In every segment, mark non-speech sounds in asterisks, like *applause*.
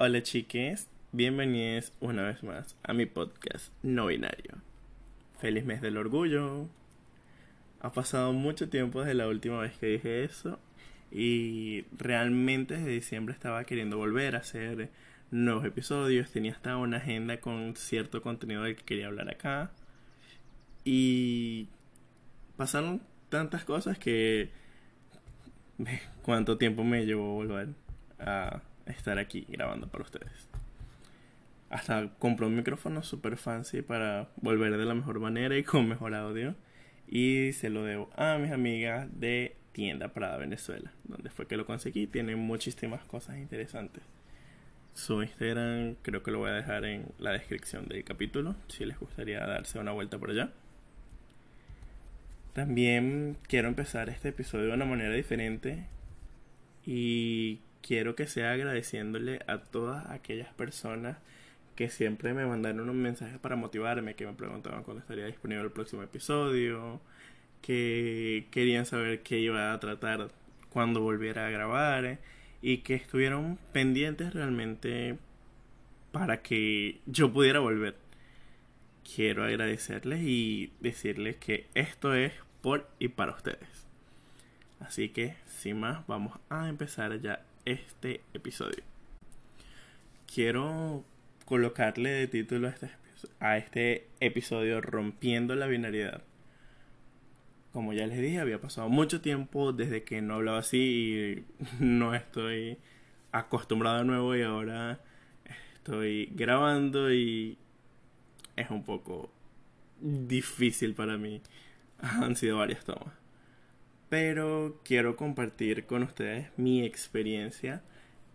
Hola chiques, bienvenidos una vez más a mi podcast no binario. Feliz mes del orgullo. Ha pasado mucho tiempo desde la última vez que dije eso y realmente desde diciembre estaba queriendo volver a hacer nuevos episodios. Tenía hasta una agenda con cierto contenido del que quería hablar acá y pasaron tantas cosas que *laughs* cuánto tiempo me llevó volver a estar aquí grabando para ustedes. Hasta compré un micrófono super fancy para volver de la mejor manera y con mejor audio. Y se lo debo a mis amigas de Tienda Prada Venezuela, donde fue que lo conseguí. Tienen muchísimas cosas interesantes. Su Instagram creo que lo voy a dejar en la descripción del capítulo, si les gustaría darse una vuelta por allá. También quiero empezar este episodio de una manera diferente y quiero que sea agradeciéndole a todas aquellas personas que siempre me mandaron un mensaje para motivarme, que me preguntaban cuándo estaría disponible el próximo episodio, que querían saber qué iba a tratar cuando volviera a grabar y que estuvieron pendientes realmente para que yo pudiera volver. Quiero agradecerles y decirles que esto es por y para ustedes. Así que, sin más, vamos a empezar ya este episodio. Quiero colocarle de título a este, este episodio Rompiendo la binariedad. Como ya les dije, había pasado mucho tiempo desde que no hablaba así y no estoy acostumbrado de nuevo y ahora estoy grabando y es un poco difícil para mí. Han sido varias tomas pero quiero compartir con ustedes mi experiencia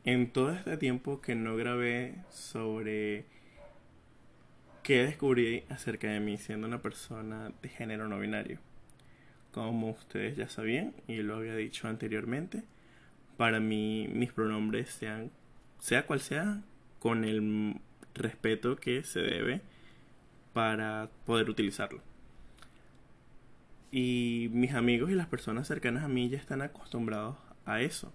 en todo este tiempo que no grabé sobre qué descubrí acerca de mí siendo una persona de género no binario. Como ustedes ya sabían y lo había dicho anteriormente, para mí mis pronombres sean, sea cual sea, con el respeto que se debe para poder utilizarlo. Y mis amigos y las personas cercanas a mí ya están acostumbrados a eso.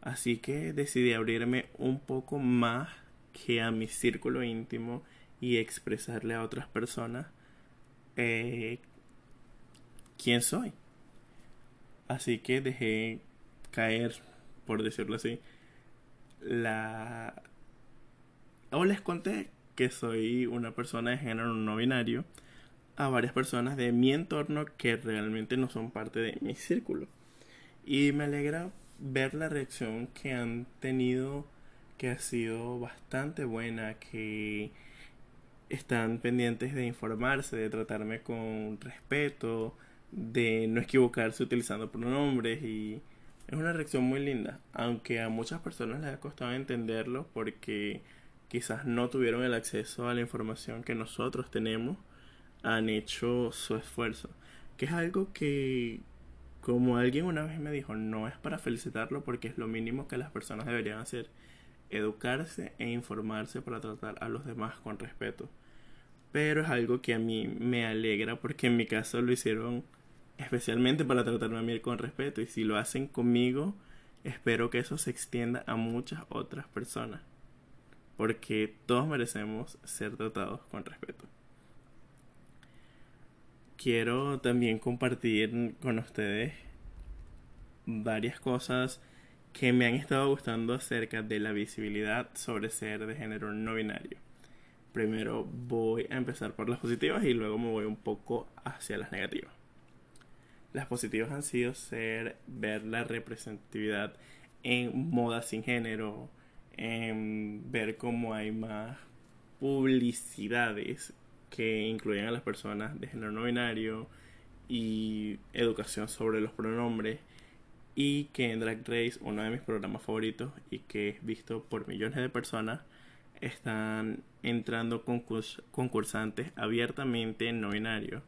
Así que decidí abrirme un poco más que a mi círculo íntimo y expresarle a otras personas eh, quién soy. Así que dejé caer, por decirlo así, la... O les conté que soy una persona de género no binario a varias personas de mi entorno que realmente no son parte de mi círculo. Y me alegra ver la reacción que han tenido, que ha sido bastante buena, que están pendientes de informarse, de tratarme con respeto, de no equivocarse utilizando pronombres y es una reacción muy linda, aunque a muchas personas les ha costado entenderlo porque quizás no tuvieron el acceso a la información que nosotros tenemos han hecho su esfuerzo. Que es algo que, como alguien una vez me dijo, no es para felicitarlo porque es lo mínimo que las personas deberían hacer. Educarse e informarse para tratar a los demás con respeto. Pero es algo que a mí me alegra porque en mi caso lo hicieron especialmente para tratarme a mí con respeto. Y si lo hacen conmigo, espero que eso se extienda a muchas otras personas. Porque todos merecemos ser tratados con respeto quiero también compartir con ustedes varias cosas que me han estado gustando acerca de la visibilidad sobre ser de género no binario. Primero voy a empezar por las positivas y luego me voy un poco hacia las negativas. Las positivas han sido ser ver la representatividad en moda sin género, en ver cómo hay más publicidades que incluyen a las personas de género no binario y educación sobre los pronombres y que en Drag Race, uno de mis programas favoritos y que es visto por millones de personas, están entrando concursantes abiertamente no binarios.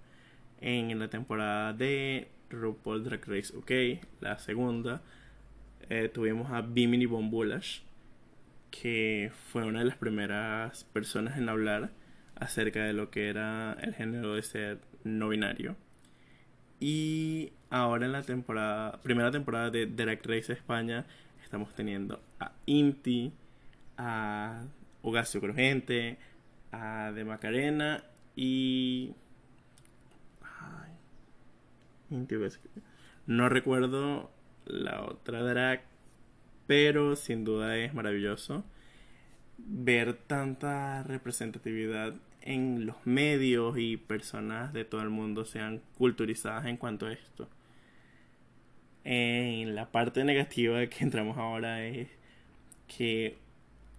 En la temporada de RuPaul Drag Race UK, la segunda, eh, tuvimos a Bimini Bombulash, que fue una de las primeras personas en hablar acerca de lo que era el género de ser no binario. Y ahora en la temporada, primera temporada de Drag Race España, estamos teniendo a Inti, a Hogacio Crujiente, a De Macarena y... Ay, no recuerdo la otra drag, pero sin duda es maravilloso ver tanta representatividad en los medios y personas de todo el mundo sean culturizadas en cuanto a esto. En la parte negativa que entramos ahora es que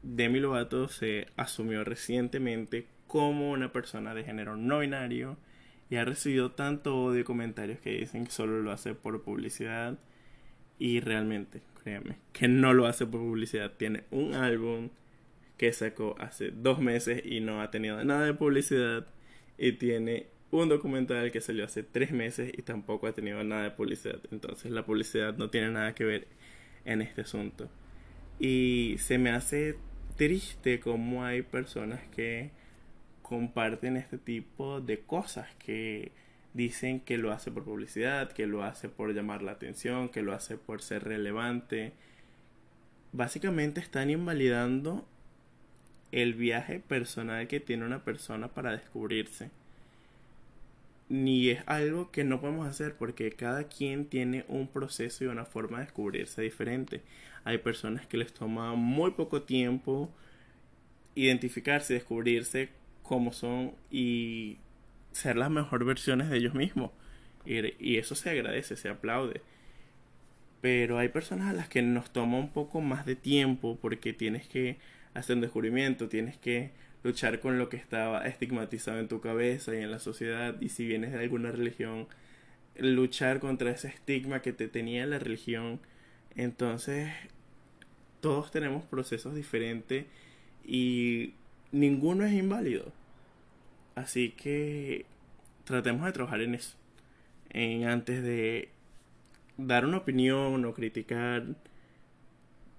Demi Lovato se asumió recientemente como una persona de género no binario y ha recibido tanto odio y comentarios que dicen que solo lo hace por publicidad y realmente, créanme, que no lo hace por publicidad. Tiene un álbum que sacó hace dos meses y no ha tenido nada de publicidad y tiene un documental que salió hace tres meses y tampoco ha tenido nada de publicidad. Entonces la publicidad no tiene nada que ver en este asunto. Y se me hace triste como hay personas que comparten este tipo de cosas que dicen que lo hace por publicidad, que lo hace por llamar la atención, que lo hace por ser relevante. Básicamente están invalidando el viaje personal que tiene una persona para descubrirse. Ni es algo que no podemos hacer porque cada quien tiene un proceso y una forma de descubrirse diferente. Hay personas que les toma muy poco tiempo identificarse, descubrirse cómo son y ser las mejores versiones de ellos mismos. Y, eso se agradece, se aplaude. Pero hay personas a las que nos toma un poco más de tiempo porque tienes que hacer un descubrimiento, tienes que luchar con lo que estaba estigmatizado en tu cabeza y en la sociedad. Y si vienes de alguna religión, luchar contra ese estigma que te tenía la religión. Entonces, todos tenemos procesos diferentes y ninguno es inválido. Así que tratemos de trabajar en eso. En antes de dar una opinión o criticar,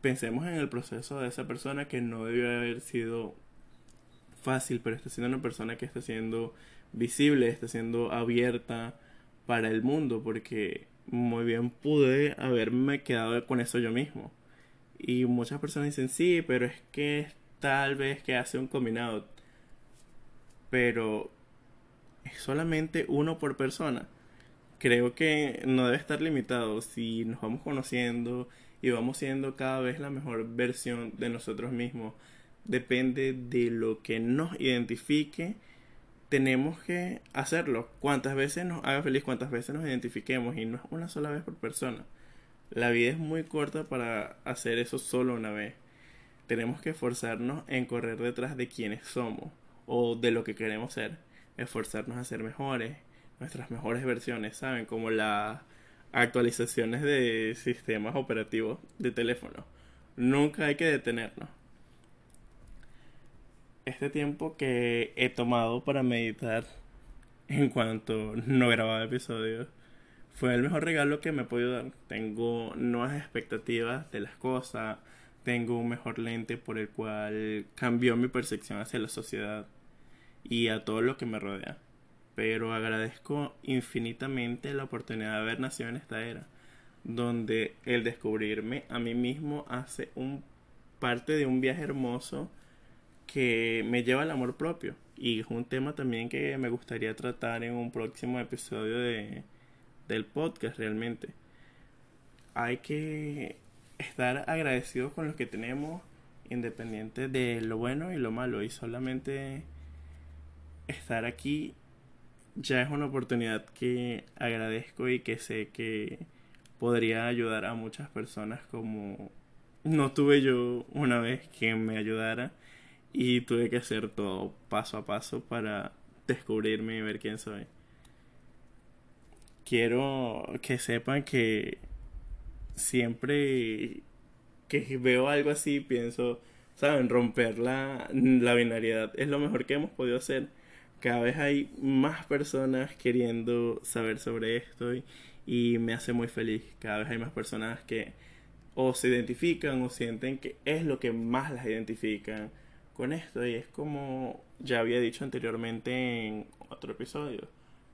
pensemos en el proceso de esa persona que no debió haber sido fácil, pero está siendo una persona que está siendo visible, está siendo abierta para el mundo, porque muy bien pude haberme quedado con eso yo mismo. Y muchas personas dicen, sí, pero es que tal vez que hace un combinado. Pero es solamente uno por persona. Creo que no debe estar limitado. Si nos vamos conociendo y vamos siendo cada vez la mejor versión de nosotros mismos, depende de lo que nos identifique. Tenemos que hacerlo. Cuantas veces nos haga feliz, cuantas veces nos identifiquemos. Y no es una sola vez por persona. La vida es muy corta para hacer eso solo una vez tenemos que esforzarnos en correr detrás de quienes somos o de lo que queremos ser, esforzarnos a ser mejores, nuestras mejores versiones, ¿saben? Como las actualizaciones de sistemas operativos de teléfono. Nunca hay que detenernos. Este tiempo que he tomado para meditar en cuanto no grababa episodios fue el mejor regalo que me he podido dar. Tengo nuevas expectativas de las cosas, tengo un mejor lente por el cual cambió mi percepción hacia la sociedad y a todo lo que me rodea. Pero agradezco infinitamente la oportunidad de haber nacido en esta era, donde el descubrirme a mí mismo hace un parte de un viaje hermoso que me lleva al amor propio. Y es un tema también que me gustaría tratar en un próximo episodio de, del podcast realmente. Hay que estar agradecidos con lo que tenemos, independiente de lo bueno y lo malo. Y solamente estar aquí ya es una oportunidad que agradezco y que sé que podría ayudar a muchas personas como no tuve yo una vez quien me ayudara y tuve que hacer todo paso a paso para descubrirme y ver quién soy. Quiero que sepan que siempre que veo algo así pienso, ¿saben? Romper la, la binariedad es lo mejor que hemos podido hacer. Cada vez hay más personas queriendo saber sobre esto y, me hace muy feliz. Cada vez hay más personas que o se identifican o sienten que es lo que más las identifican con esto y es como ya había dicho anteriormente en otro episodio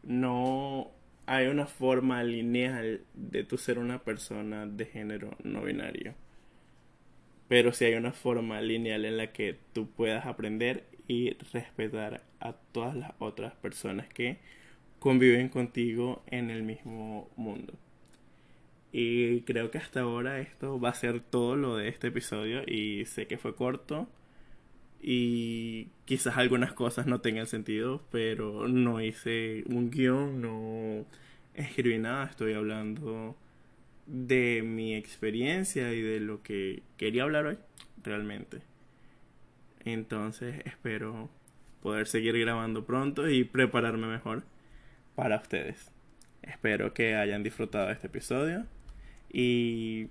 no hay una forma lineal de tu ser una persona de género no binario. pero si hay una forma lineal en la que tú puedas aprender y respetar a todas las otras personas que conviven contigo en el mismo mundo. Y creo que hasta ahora esto va a ser todo lo de este episodio y sé que fue corto y quizás algunas cosas no tengan sentido, pero no hice un guion, no escribí nada, estoy hablando de mi experiencia y de lo que quería hablar hoy, realmente. Entonces espero poder seguir grabando pronto y prepararme mejor para ustedes. Espero que hayan disfrutado de este episodio y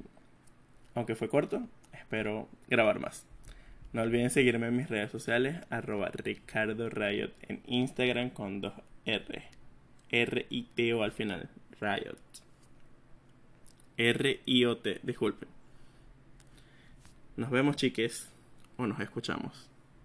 aunque fue corto, espero grabar más. No olviden seguirme en mis redes sociales, arroba Ricardo en Instagram con dos R. R-I-T-O al final, Riot. R-I-O-T, disculpen. Nos vemos chiques, o nos escuchamos.